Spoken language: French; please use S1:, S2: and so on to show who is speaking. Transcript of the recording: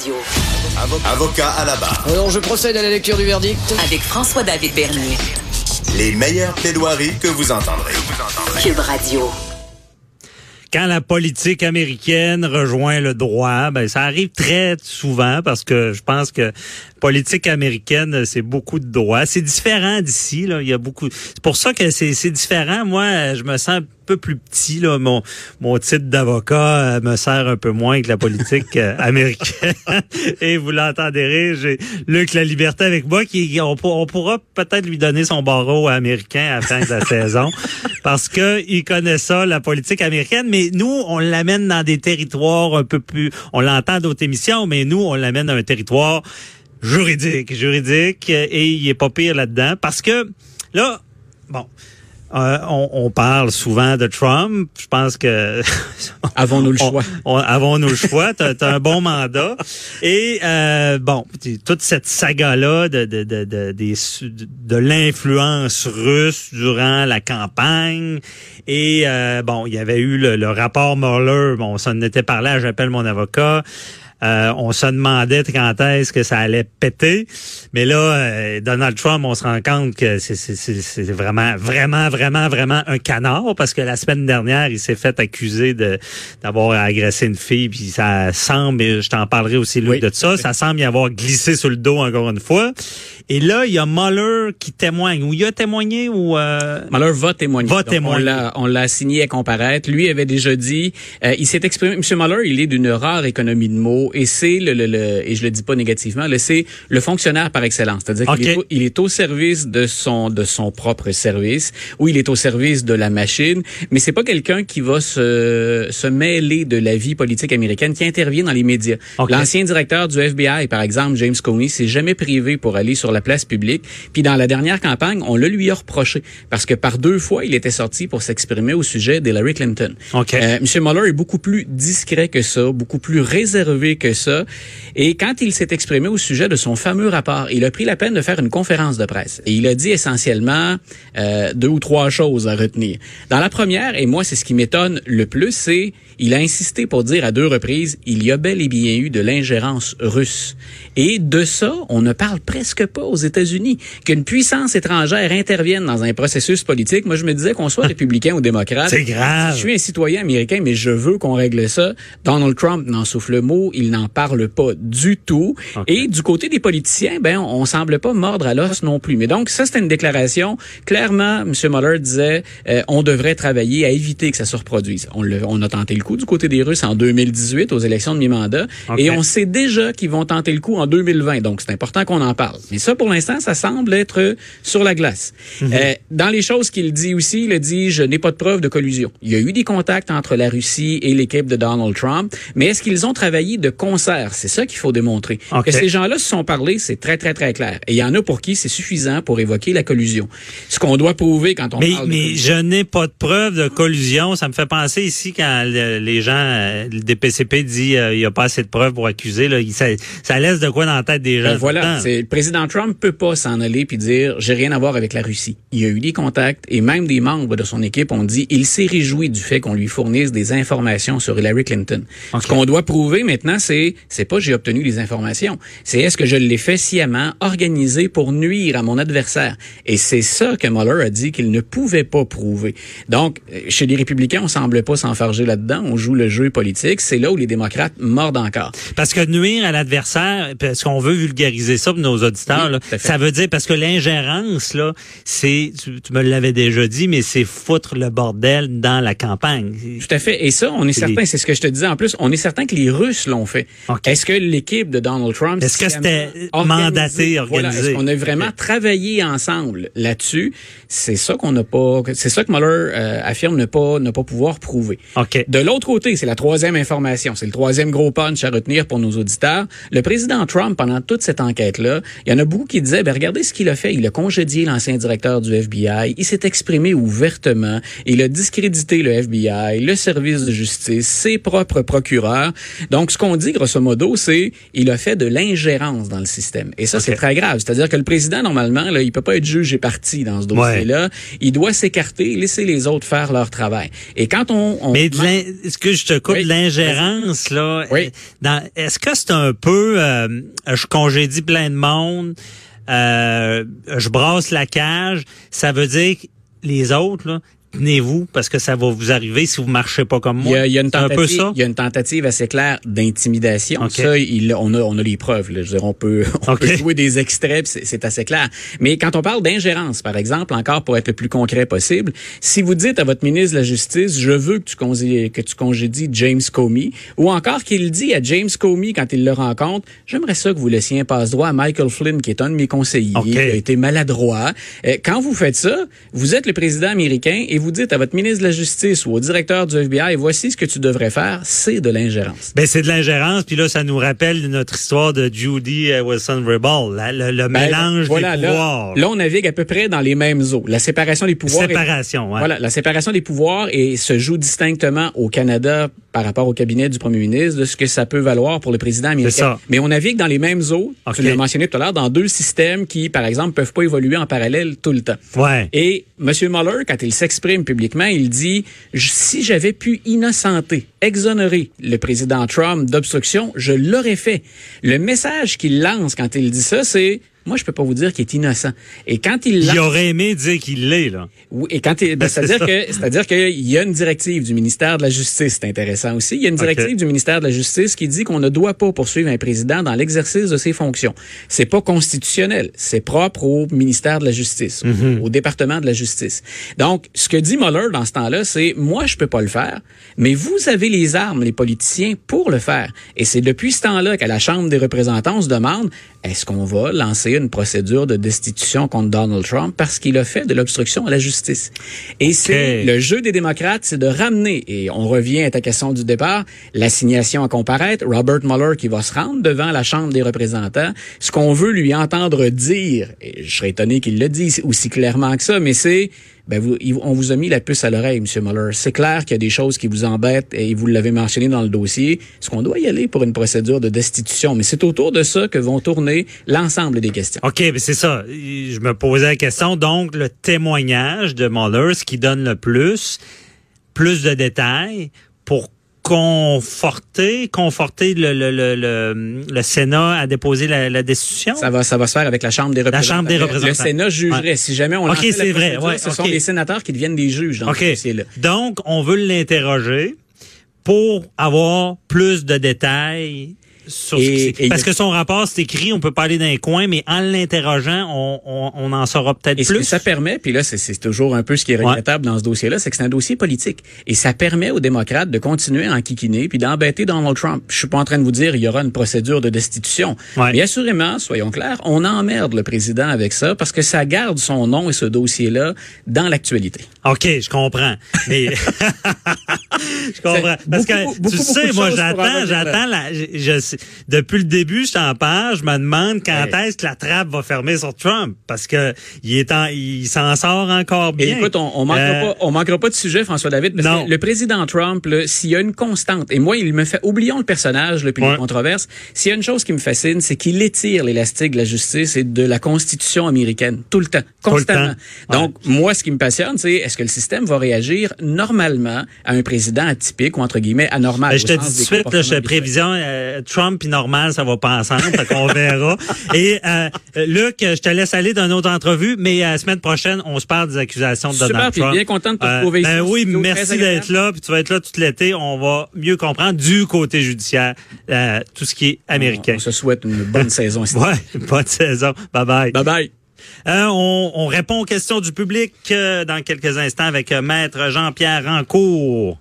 S1: Radio.
S2: Avocat à la barre.
S3: Alors, je procède à la lecture du verdict.
S1: Avec François-David Bernier.
S2: Les meilleures plaidoiries que vous entendrez.
S1: Cube Radio.
S4: quand la politique américaine rejoint le droit, ben ça arrive très souvent parce que je pense que politique américaine c'est beaucoup de droit. C'est différent d'ici là. Il y a beaucoup. C'est pour ça que c'est différent. Moi, je me sens peu plus petit là. Mon mon titre d'avocat euh, me sert un peu moins que la politique euh, américaine. Et vous l'entendez rire, j'ai Luc la liberté avec moi qui on, pour- on pourra peut-être lui donner son barreau américain à la fin de la saison parce que il connaît ça la politique américaine mais nous on l'amène dans des territoires un peu plus on l'entend d'autres émissions mais nous on l'amène dans un territoire juridique juridique et il est pas pire là-dedans parce que là bon euh, on, on parle souvent de Trump. Je pense que
S5: Avons-nous le choix?
S4: on- avons-nous le choix? T'as as un bon mandat. Et euh, bon, toute cette saga-là de, de, de, de, de l'influence russe durant la campagne. Et euh, bon, il y avait eu le, le rapport Mueller. Bon, ça en était parlé, j'appelle mon avocat. Euh, on se demandait quand est-ce que ça allait péter. Mais là, euh, Donald Trump, on se rend compte que c'est- vraiment, vraiment, vraiment, vraiment un canard parce que la semaine dernière, il s'est fait accuser de d'avoir agressé une fille. Puis ça semble, et je t'en parlerai aussi, Luc,
S5: Oui.
S4: de ça, ça semble y avoir glissé sur le dos encore une fois. Et là, il y a Mueller qui témoigne. Ou il a témoigné ou... Euh...
S5: Malheur va témoigner.
S4: Va témoigner.
S5: On l'a, assigné à comparaître. Lui avait déjà dit, euh, il s'est exprimé. Monsieur Mueller, il est d'une rare économie de mots et c'est le, le, le- et je le dis pas négativement, le c'est le fonctionnaire par excellence. C'est-à-dire qu'il est, au, il est au service de son de son propre service ou il est au service de la machine, mais c'est pas quelqu'un qui va se se mêler de la vie politique américaine, qui intervient dans les médias. L'ancien directeur du FBI, par exemple, James Comey, s'est jamais privé pour aller sur la place publique. Puis dans la dernière campagne, on le lui a reproché parce que par deux fois, il était sorti pour s'exprimer au sujet d'Hillary Clinton.
S4: OK.
S5: Euh, M. Mueller est beaucoup plus discret que ça, beaucoup plus réservé que ça. Et quand il s'est exprimé au sujet de son fameux rapport, il a pris la peine de faire une conférence de presse. Et il a dit essentiellement euh, deux ou trois choses à retenir. Dans la première, et moi c'est ce qui m'étonne le plus, c'est il a insisté pour dire à deux reprises, il y a bel et bien eu de l'ingérence russe. Et de ça, on ne parle presque pas aux États-Unis. Qu'une puissance étrangère intervienne dans un processus politique, moi je me disais qu'on soit républicain ou démocrate.
S4: C'est grave.
S5: Je suis un citoyen américain, mais je veux qu'on règle ça. Donald Trump n'en souffle le mot, il n'en parle pas du tout. Et du côté des politiciens, ben on, on semble pas mordre à l'os non plus. Mais donc ça c'était une déclaration. Clairement, M. Mueller disait euh, on devrait travailler à éviter que ça se reproduise. On, le- on a tenté le coup du côté des Russes en 2018 aux élections de mi-mandat, et on sait déjà qu'ils vont tenter le coup en 2020. Donc c'est important qu'on en parle. Mais ça pour l'instant, ça semble être sur la glace.
S4: Mhm.
S5: Euh, dans les choses qu'il dit aussi, il a dit je n'ai pas de preuve de collusion. Il y a eu des contacts entre la Russie et l'équipe de Donald Trump, mais est-ce qu'ils ont travaillé de concert C'est ça qu'il faut démontrer. Que ces gens-là se sont parlé, c'est très très très clair. Et il y en a pour qui c'est suffisant pour évoquer la collusion. Ce qu'on doit prouver quand on
S4: Mais,
S5: parle de
S4: mais
S5: collusion.
S4: je n'ai pas de preuve de collusion. Ça me fait penser ici quand le- les gens, euh, le DPCP dit euh, il n'y a pas assez de preuves pour accuser. Là, ça, ça laisse de quoi dans la tête des gens.
S5: Ben voilà, c'est le président Trump peut pas s'en aller puis dire j'ai rien à voir avec la Russie. Il y a eu des contacts et même des membres de son équipe ont dit il s'est réjoui du fait qu'on lui fournisse des informations sur Hillary Clinton. Ce qu'on doit prouver maintenant c'est c'est pas j'ai obtenu les informations, c'est est-ce que je l'ai fait sciemment, organisé pour nuire à mon adversaire. Et c'est ça que Mueller a dit qu'il ne pouvait pas prouver. Donc chez les républicains, on semble pas s'enfarger là-dedans, on joue le jeu politique, c'est là où les démocrates mordent encore.
S4: Parce que nuire à l'adversaire, parce qu'on veut vulgariser ça pour nos auditeurs,
S5: Oui,
S4: là, ça veut dire parce que l'ingérence là, c'est tu, tu me l'avais déjà dit, mais c'est foutre le bordel dans la campagne.
S5: Tout à fait. Et ça, on est certain, c'est ce que je te disais en plus, on est certain que les Russes l'ont fait. Est-ce que l'équipe de Donald Trump...
S4: Est-ce que c'était mandaté,
S5: Voilà,
S4: organisé?
S5: Est-ce qu'on a vraiment travaillé ensemble là-dessus? C'est ça qu'on n'a pas... C'est ça que Mueller euh, affirme ne pas, ne pas pouvoir prouver.
S4: OK.
S5: De l'autre côté, c'est la troisième information, c'est le troisième gros punch à retenir pour nos auditeurs. Le président Trump, pendant toute cette enquête-là, il y en a beaucoup qui disaient, ben regardez ce qu'il a fait. Il a congédié l'ancien directeur du FBI, il s'est exprimé ouvertement, il a discrédité le FBI, le service de justice, ses propres procureurs. Donc, ce qu'on dit, grosso modo, c'est il a fait de l'ingérence dans le système. Et ça, c'est très grave. C'est-à-dire que le président, normalement, là, il peut pas être juge et parti dans ce dossier-là. Il doit s'écarter, laisser les autres faire leur travail. Et quand on... on
S4: Mais est-ce que je te coupe l'ingérence, là?
S5: Oui.
S4: Est-ce que c'est un peu... Euh, je congédie plein de monde, euh, je brasse la cage, ça veut dire que les autres, là, tenez-vous parce que ça va vous arriver si vous marchez pas comme moi.
S5: Il y a, une tentative, un peu ça? Il y a une tentative assez claire d'intimidation. Ça, il, on, a, on a les preuves. Là. Je veux dire, on peut, on peut jouer des extraits, c'est assez clair. Mais quand on parle d'ingérence, par exemple, encore pour être le plus concret possible, si vous dites à votre ministre de la Justice, je veux que tu, congé, que tu congédies James Comey, ou encore qu'il dit à James Comey quand il le rencontre, j'aimerais ça que vous laissiez un passe-droit à Michael Flynn, qui est un de mes conseillers, qui a été maladroit. Euh, quand vous faites ça, vous êtes le président américain et vous dites à votre ministre de la Justice ou au directeur du FBI, voici ce que tu devrais faire, c'est de l'ingérence.
S4: Ben c'est de l'ingérence, puis là ça nous rappelle notre histoire de Judy Wilson-Raybould, le, ben, mélange des pouvoirs.
S5: Là, on navigue à peu près dans les mêmes eaux. La séparation des pouvoirs.
S4: Séparation,
S5: Voilà, la séparation des pouvoirs et se joue distinctement au Canada par rapport au cabinet du premier ministre de ce que ça peut valoir pour le président américain. Mais on navigue dans les mêmes eaux. Tu l'as mentionné tout à l'heure, dans deux systèmes qui, par exemple, peuvent pas évoluer en parallèle tout le temps.
S4: Ouais.
S5: Et M. Mueller, quand il s'exprime publiquement, il dit si j'avais pu innocenter, exonérer le président Trump d'obstruction, je l'aurais fait. Le message qu'il lance quand il dit ça, c'est moi, je peux pas vous dire qu'il est innocent. Et quand il
S4: il aurait aimé dire qu'il l'est là.
S5: Oui, et quand il, ben, c'est-à-dire que c'est-à-dire qu'il y a une directive du ministère de la Justice, c'est intéressant aussi. Il y a une directive du ministère de la Justice qui dit qu'on ne doit pas poursuivre un président dans l'exercice de ses fonctions. C'est pas constitutionnel, c'est propre au ministère de la Justice,
S4: Mhm.
S5: au département de la Justice. Donc, ce que dit Mueller dans ce temps-là, c'est moi je peux pas le faire, mais vous avez les armes, les politiciens, pour le faire. Et c'est depuis ce temps-là qu'à la Chambre des représentants on se demande est-ce qu'on va lancer une procédure de destitution contre Donald Trump parce qu'il a fait de l'obstruction à la justice. Et c'est le jeu des démocrates, c'est de ramener, et on revient à ta question du départ, l'assignation à comparaître, Robert Mueller qui va se rendre devant la Chambre des représentants, ce qu'on veut lui entendre dire, et je serais étonné qu'il le dise aussi clairement que ça, mais c'est ben vous, on vous a mis la puce à l'oreille, M. Mueller. C'est clair qu'il y a des choses qui vous embêtent et vous l'avez mentionné dans le dossier. Est-ce qu'on doit y aller pour une procédure de destitution? Mais c'est autour de ça que vont tourner l'ensemble des questions.
S4: OK, mais c'est ça. Je me posais la question. Donc, le témoignage de Mueller, ce qui donne le plus, plus de détails pour conforter, conforter le, le, le, le, Sénat à déposer la, la, destitution?
S5: Ça va, ça va se faire avec la Chambre des représentants.
S4: La Chambre des représentants.
S5: Le Sénat jugerait. Ouais. Si jamais on
S4: OK, c'est vrai. Ouais,
S5: ce
S4: okay.
S5: sont les sénateurs qui deviennent des juges dans
S4: okay.
S5: ce dossier-là.
S4: Donc, on veut l'interroger pour avoir plus de détails et, et parce que son rapport, c'est écrit, on peut pas aller dans les coins, mais en l'interrogeant, on, on, on, en saura peut-être plus.
S5: Ce que ça permet, puis là, c'est toujours un peu ce qui est regrettable ouais. dans ce dossier-là, c'est que c'est un dossier politique. Et ça permet aux démocrates de continuer à enquiquiner puis d'embêter Donald Trump. Je suis pas en train de vous dire il y aura une procédure de destitution.
S4: Ouais.
S5: Mais assurément, soyons clairs, on emmerde le président avec ça parce que ça garde son nom et ce dossier-là dans l'actualité.
S4: OK, je comprends. Mais je comprends. Parce que
S5: beaucoup, beaucoup,
S4: tu sais, moi, j'attends, j'attends la, je, je, depuis le début, je t'en parle, je me demande quand
S5: Ouais.
S4: est-ce que la trappe va fermer sur Trump. Parce que il est en, il s'en sort encore
S5: Et
S4: bien.
S5: écoute, on, on manquera
S4: Euh,
S5: pas, on manquera pas de sujet, François David, parce
S4: non.
S5: que le président Trump, s'il y a une constante, et moi, il me fait, oublions le personnage, le puis
S4: Ouais.
S5: les controverses, s'il y a une chose qui me fascine, c'est qu'il étire l'élastique de la justice et de la Constitution américaine, tout le temps,
S4: le
S5: constamment.
S4: temps.
S5: Donc, moi, ce qui me passionne, c'est est-ce que le système va réagir normalement à un président atypique ou entre guillemets anormal?
S4: Ben, je te dis tout de suite, là, je prévision, euh, Trump et normal, ça va pas ensemble, qu'on verra. Et euh, Luc, je te laisse aller dans une autre entrevue, mais euh, la semaine prochaine, on se parle des accusations de
S5: Super,
S4: Donald
S5: puis
S4: Trump.
S5: bien content de te
S4: Euh,
S5: retrouver ici
S4: ben
S5: au
S4: oui, merci d'être là, puis tu vas être là tout l'été. On va mieux comprendre du côté judiciaire euh, tout ce qui est américain.
S5: On se souhaite une bonne saison ici.
S4: Ouais, bonne saison. Bye bye.
S5: Bye bye.
S4: Euh, on, on répond aux questions du public euh, dans quelques instants avec euh, Maître Jean-Pierre Rancourt.